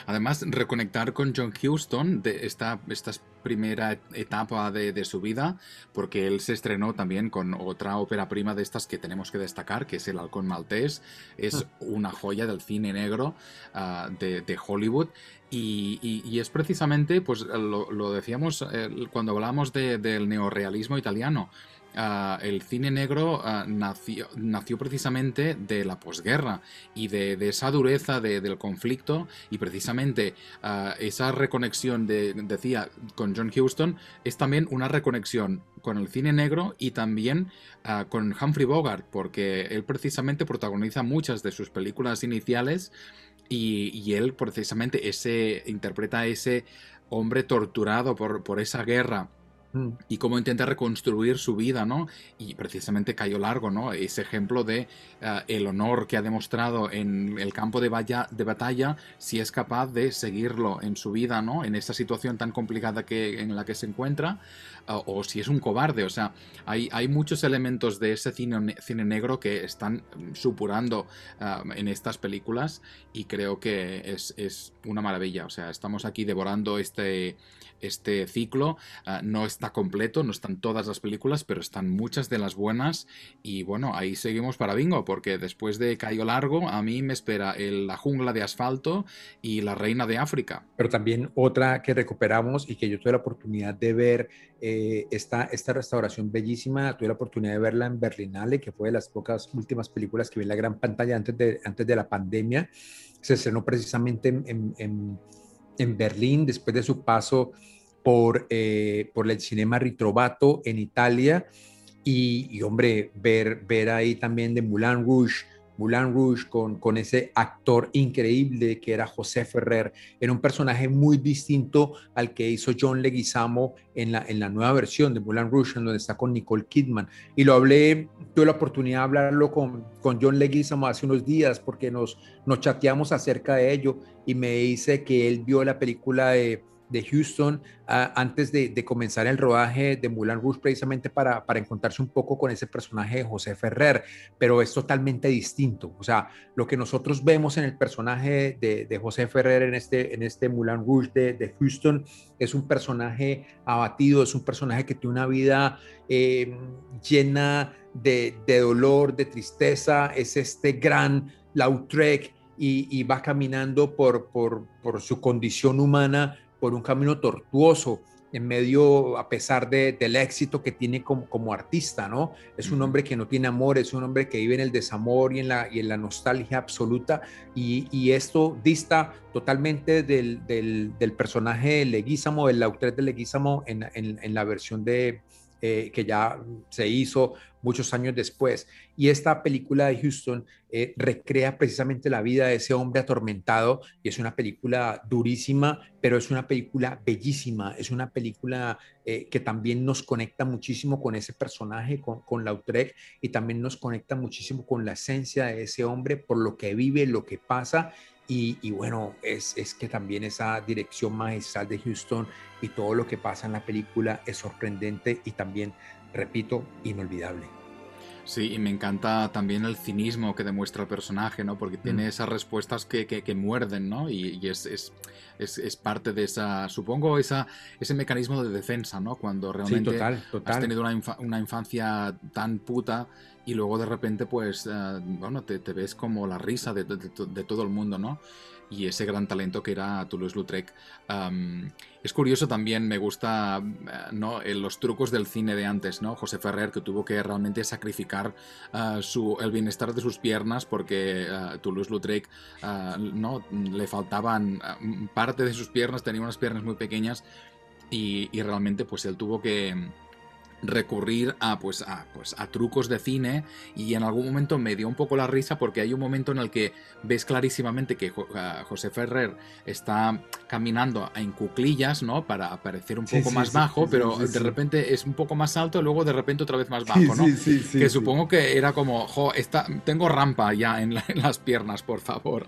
Además, reconectar con John Huston de esta, esta primera etapa de, de su vida, porque él se estrenó también con otra ópera prima de estas que tenemos que destacar, que es El Halcón Maltés. Es una joya del cine negro ah, de, de Hollywood. Y, y- y es precisamente, pues lo, lo decíamos eh, cuando hablamos de- del neorrealismo italiano. Ah, el cine negro ah, nació, precisamente de la posguerra y de, esa dureza de- del conflicto y precisamente ah, esa reconexión de, decía, con John Huston, es también una reconexión con el cine negro y también con Humphrey Bogart, porque él precisamente protagoniza muchas de sus películas iniciales y, él precisamente ese, interpreta a ese hombre torturado por esa guerra Mm. y cómo intenta reconstruir su vida, ¿no? Y precisamente Cayo Largo, ¿no? Ese ejemplo de uh, el honor que ha demostrado en el campo de, de, batalla, si es capaz de seguirlo en su vida, ¿no? En esta situación tan complicada que, en la que se encuentra, uh, o si es un cobarde, o sea, hay, hay muchos elementos de ese cine, cine negro que están supurando uh, en estas películas y creo que es, es, una maravilla, o sea, estamos aquí devorando este, este ciclo, no está completo, no están todas las películas, pero están muchas de las buenas. Y bueno, ahí seguimos para Bingo, porque después de Cayo Largo, a mí me espera el, La Jungla de Asfalto y La Reina de África. Pero también otra que recuperamos y que yo tuve la oportunidad de ver, eh, esta, esta restauración bellísima, tuve la oportunidad de verla en Berlinale, que fue de las pocas últimas películas que vi en la gran pantalla antes de, antes de la pandemia. Se estrenó precisamente en, en, en, en Berlín después de su paso por, eh, por el Cinema Ritrovato en Italia. Y, hombre, ver, ver ahí también de Moulin Rouge, Moulin Rouge con, con ese actor increíble que era José Ferrer, era un personaje muy distinto al que hizo John Leguizamo en la, en la nueva versión de Moulin Rouge, en donde está con Nicole Kidman. Y lo hablé, tuve la oportunidad de hablarlo con, con John Leguizamo hace unos días porque nos, nos chateamos acerca de ello y me dice que él vio la película de de Houston antes de, comenzar el rodaje de Moulin Rouge precisamente para, para, encontrarse un poco con ese personaje de José Ferrer, pero es totalmente distinto. O sea, lo que nosotros vemos en el personaje de, José Ferrer en este, en este Moulin Rouge de, de, Houston es un personaje abatido, es un personaje que tiene una vida eh, llena de, dolor, de tristeza, es este gran Lautrec y, va caminando por, por su condición humana por un camino tortuoso en medio, a pesar de, del éxito que tiene como, como artista, ¿no? Es un hombre que no tiene amor, es un hombre que vive en el desamor y en la, y en la nostalgia absoluta, y, y esto dista totalmente del, del, del personaje de Leguízamo, del Lautrec de Leguízamo en, en, en la versión de, eh, que ya se hizo muchos años después. Y esta película de Houston eh, recrea precisamente la vida de ese hombre atormentado y es una película durísima, pero es una película bellísima, es una película eh, que también nos conecta muchísimo con ese personaje, con, con Lautrec, y también nos conecta muchísimo con la esencia de ese hombre, por lo que vive, lo que pasa. Y, bueno, es, es, que también esa dirección magistral de Houston y todo lo que pasa en la película es sorprendente y también, repito, inolvidable. Sí, y me encanta también el cinismo que demuestra el personaje, ¿no? Porque tiene mm. esas respuestas que, que, que, muerden, ¿no? Y, y es, es, es, es, parte de esa, supongo, esa, ese mecanismo de defensa, ¿no? Cuando realmente sí, total, total. has tenido una, infa una, infancia tan puta y luego de repente, pues, uh, bueno, te, te, ves como la risa de, de, de todo el mundo, ¿no? Y ese gran talento que era Toulouse-Lautrec. Es curioso también, me gusta ¿no? los trucos del cine de antes, ¿no? José Ferrer, que tuvo que realmente sacrificar uh, su, el bienestar de sus piernas porque Toulouse-Lautrec ¿no? le faltaban parte de sus piernas, tenía unas piernas muy pequeñas y, y realmente pues él tuvo que recurrir a pues, a pues a trucos de cine y en algún momento me dio un poco la risa porque hay un momento en el que ves clarísimamente que José Ferrer está caminando en cuclillas, ¿no? Para parecer un poco sí, más sí, bajo, sí, pero de repente es un poco más alto y luego de repente otra vez más bajo, ¿no? que supongo que era como, jo, está, tengo rampa ya en, la, en, las piernas, por favor.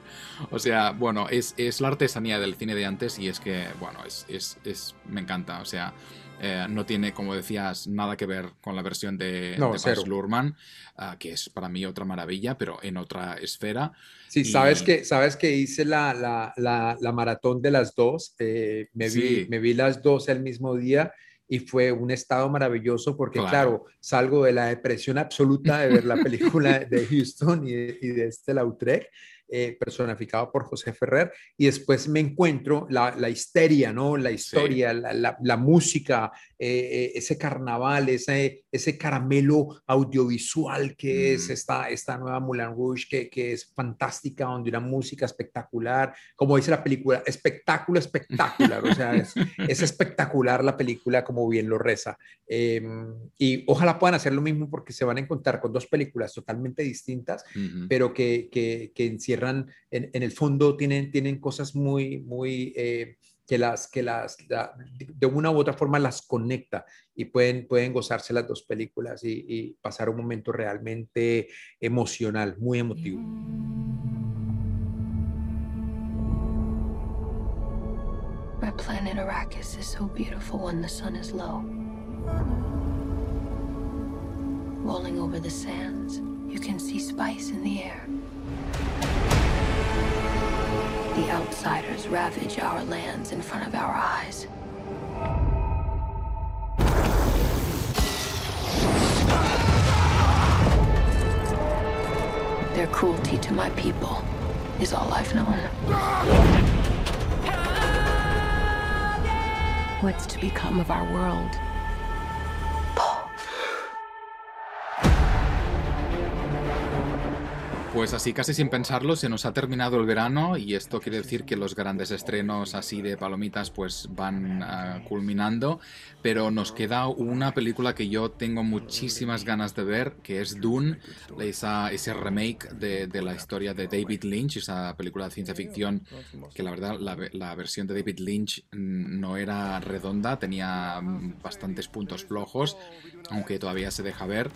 O sea, bueno, es, es, la artesanía del cine de antes y es que, bueno, es, es, es me encanta, o sea... Eh, no tiene, como decías, nada que ver con la versión de, no, de Baz Luhrmann, uh, que es para mí otra maravilla, pero en otra esfera. Sí, y... sabes, que, sabes que hice la, la, la, la maratón de las dos, eh, me, sí. vi, me vi las dos el mismo día y fue un estado maravilloso porque, claro, claro salgo de la depresión absoluta de ver la película de Houston y de, y de este Lautrec eh, personificado por José Ferrer, y después me encuentro la, la histeria, ¿no? La historia, la, la, la, música, eh, ese carnaval, ese, ese caramelo audiovisual que es esta, esta nueva Moulin Rouge, que, que es fantástica, donde una música espectacular, como dice la película, espectáculo espectacular, o sea, es, es espectacular la película como bien lo reza. Em, y ojalá puedan hacer lo mismo porque se van a encontrar con dos películas totalmente distintas, pero que, que, que encierran, en, en, el fondo tienen, tienen cosas muy, muy... Eh, que las, que las, la, de una u otra forma las conecta y pueden, pueden gozarse las dos películas y, y pasar un momento realmente emocional, muy emotivo. My planet Arrakis is so beautiful when the sun is low. Rolling over the sands, you can see spice in the air. The outsiders ravage our lands in front of our eyes. Their cruelty to my people is all I've known. What's to become of our world? Pues así, casi sin pensarlo, se nos ha terminado el verano y esto quiere decir que los grandes estrenos así de palomitas pues van uh, culminando, pero nos queda una película que yo tengo muchísimas ganas de ver, que es Dune, esa, ese remake de, de la historia de David Lynch, esa película de ciencia ficción que la verdad la, la versión de David Lynch no era redonda, tenía bastantes puntos flojos, aunque todavía se deja ver.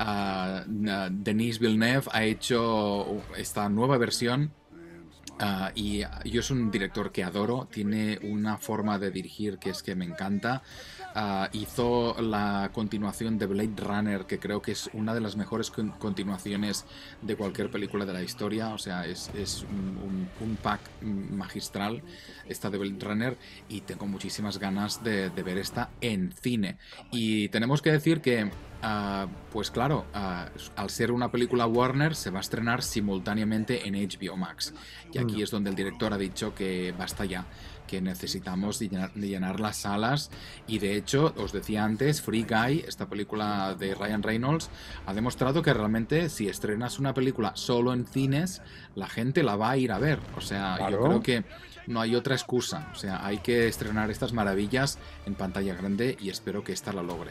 Uh, Denis Villeneuve ha hecho esta nueva versión uh, y yo es un director que adoro, tiene una forma de dirigir que es que me encanta. Uh, hizo la continuación de Blade Runner, que creo que es una de las mejores con continuaciones de cualquier película de la historia. O sea, es, un, pack magistral esta de Blade Runner y tengo muchísimas ganas de ver esta en cine. Y tenemos que decir que Uh, pues claro, uh, al ser una película Warner se va a estrenar simultáneamente en HBO Max. Y aquí es donde el director ha dicho que basta ya, que necesitamos llenar, llenar, las salas. Y de hecho, os decía antes, Free Guy, esta película de Ryan Reynolds, ha demostrado que realmente si estrenas una película solo en cines, la gente la va a ir a ver. O sea, claro. yo creo que no hay otra excusa. O sea, hay que estrenar estas maravillas en pantalla grande y espero que esta la logre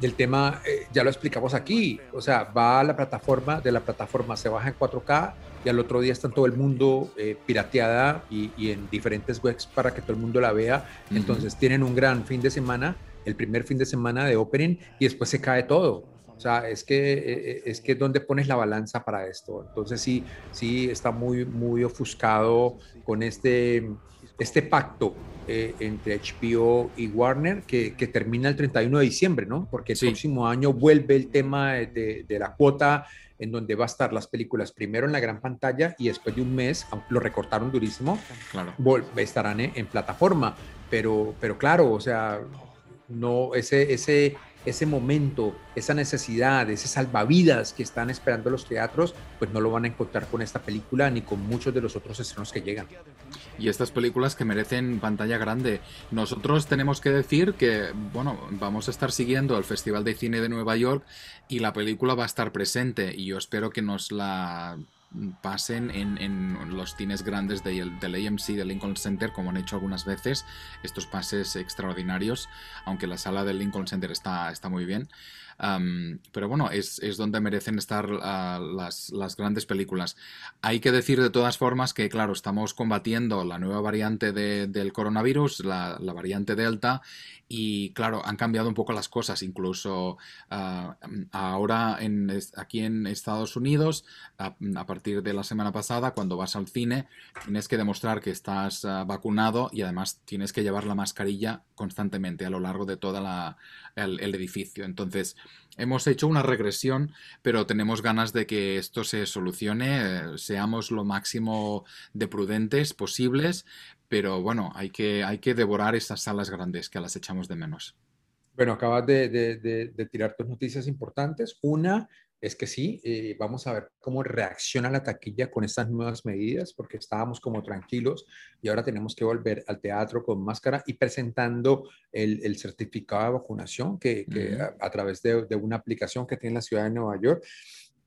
del tema, eh, ya lo explicamos aquí, o sea, va a la plataforma, de la plataforma se baja en 4K y al otro día está en todo el mundo eh, pirateada y, y, en diferentes webs para que todo el mundo la vea. Uh -huh. Entonces tienen un gran fin de semana, el primer fin de semana de opening y después se cae todo. O sea, es que eh, es que donde pones la balanza para esto. Entonces sí, sí está muy muy ofuscado con este este pacto eh, entre HBO y Warner que, que, termina el 31 de diciembre, ¿no? Porque el sí. próximo año vuelve el tema de, de, la cuota en donde va a estar las películas primero en la gran pantalla y después de un mes, lo recortaron durísimo, claro. estarán en, en, plataforma. Pero, pero claro, o sea, no, ese, ese, ese momento, esa necesidad, ese salvavidas que están esperando los teatros, pues no lo van a encontrar con esta película ni con muchos de los otros estrenos que llegan. Y estas películas que merecen pantalla grande. Nosotros tenemos que decir que, bueno, vamos a estar siguiendo el Festival de Cine de Nueva York y la película va a estar presente y yo espero que nos la pasen en, en, los cines grandes del, del AMC, del Lincoln Center, como han hecho algunas veces, estos pases extraordinarios, aunque la sala del Lincoln Center está, está muy bien. Um, pero bueno, es, es, donde merecen estar uh, las, las, grandes películas. Hay que decir de todas formas que, claro, estamos combatiendo la nueva variante de, del coronavirus, la, la, variante Delta, y claro, han cambiado un poco las cosas. Incluso uh, ahora en, aquí en Estados Unidos, a, partir de la semana pasada, cuando vas al cine, tienes que demostrar que estás uh, vacunado y además tienes que llevar la mascarilla constantemente a lo largo de todo el, edificio. Entonces, hemos hecho una regresión, pero tenemos ganas de que esto se solucione, eh, seamos lo máximo de prudentes posibles, pero bueno, hay que, hay que devorar esas salas grandes que las echamos de menos. Bueno, acabas de, de, de, de tirar dos noticias importantes. Una es que sí, eh, vamos a ver cómo reacciona la taquilla con estas nuevas medidas, porque estábamos como tranquilos y ahora tenemos que volver al teatro con máscara y presentando el, el certificado de vacunación que, que a, a, través de, de, una aplicación que tiene la ciudad de Nueva York.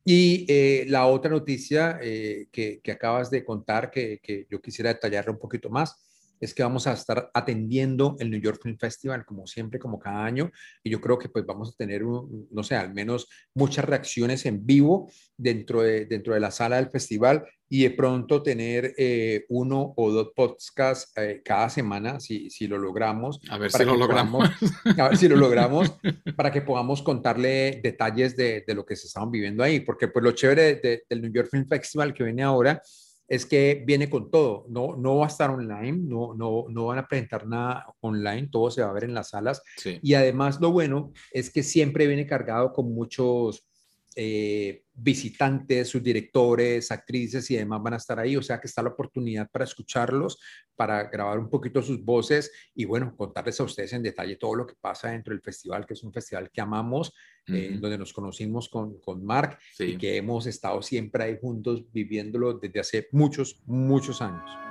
Y eh, la otra noticia eh, que, que, acabas de contar, que, que yo quisiera detallarla un poquito más, es que vamos a estar atendiendo el New York Film Festival como siempre, como cada año, y yo creo que pues vamos a tener, un, no sé, al menos muchas reacciones en vivo dentro de, dentro de la sala del festival y de pronto tener eh, uno o dos podcasts eh, cada semana, si, si lo logramos. A ver si lo logramos. Podamos, a ver si lo logramos, para que podamos contarle detalles de, de, lo que se estaban viviendo ahí, porque pues lo chévere de, del New York Film Festival que viene ahora es que viene con todo, no, no va a estar online, no, no, no van a presentar nada online, todo se va a ver en las salas. Sí. Y además lo bueno es que siempre viene cargado con muchos eh, visitantes, sus directores, actrices y demás van a estar ahí, o sea que está la oportunidad para escucharlos, para grabar un poquito sus voces y bueno, contarles a ustedes en detalle todo lo que pasa dentro del festival, que es un festival que amamos, uh -huh. eh, donde nos conocimos con, con Mark sí. y que hemos estado siempre ahí juntos viviéndolo desde hace muchos, muchos años.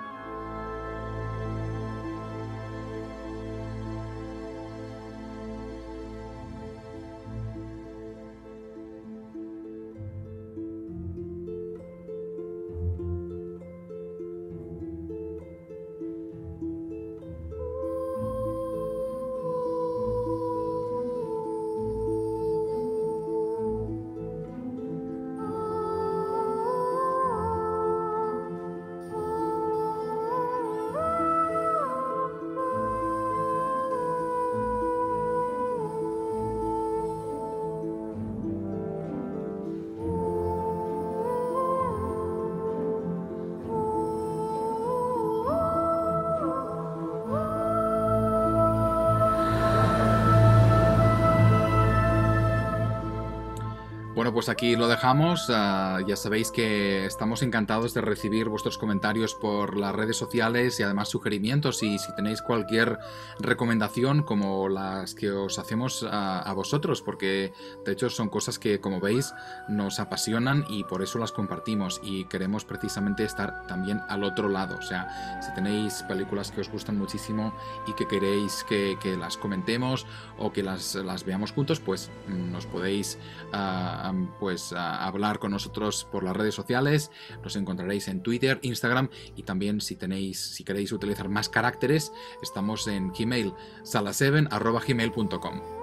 Pues aquí lo dejamos. Uh, ya sabéis que estamos encantados de recibir vuestros comentarios por las redes sociales y además sugerimientos y si tenéis cualquier recomendación como las que os hacemos a, a vosotros, porque de hecho son cosas que, como veis, nos apasionan y por eso las compartimos y queremos precisamente estar también al otro lado. O sea, si tenéis películas que os gustan muchísimo y que queréis que, las comentemos o que las, veamos juntos, pues nos podéis... Uh, pues a hablar con nosotros por las redes sociales. Nos encontraréis en Twitter, Instagram y también si tenéis, si queréis utilizar más caracteres, estamos en Gmail, sala7 gmail.com.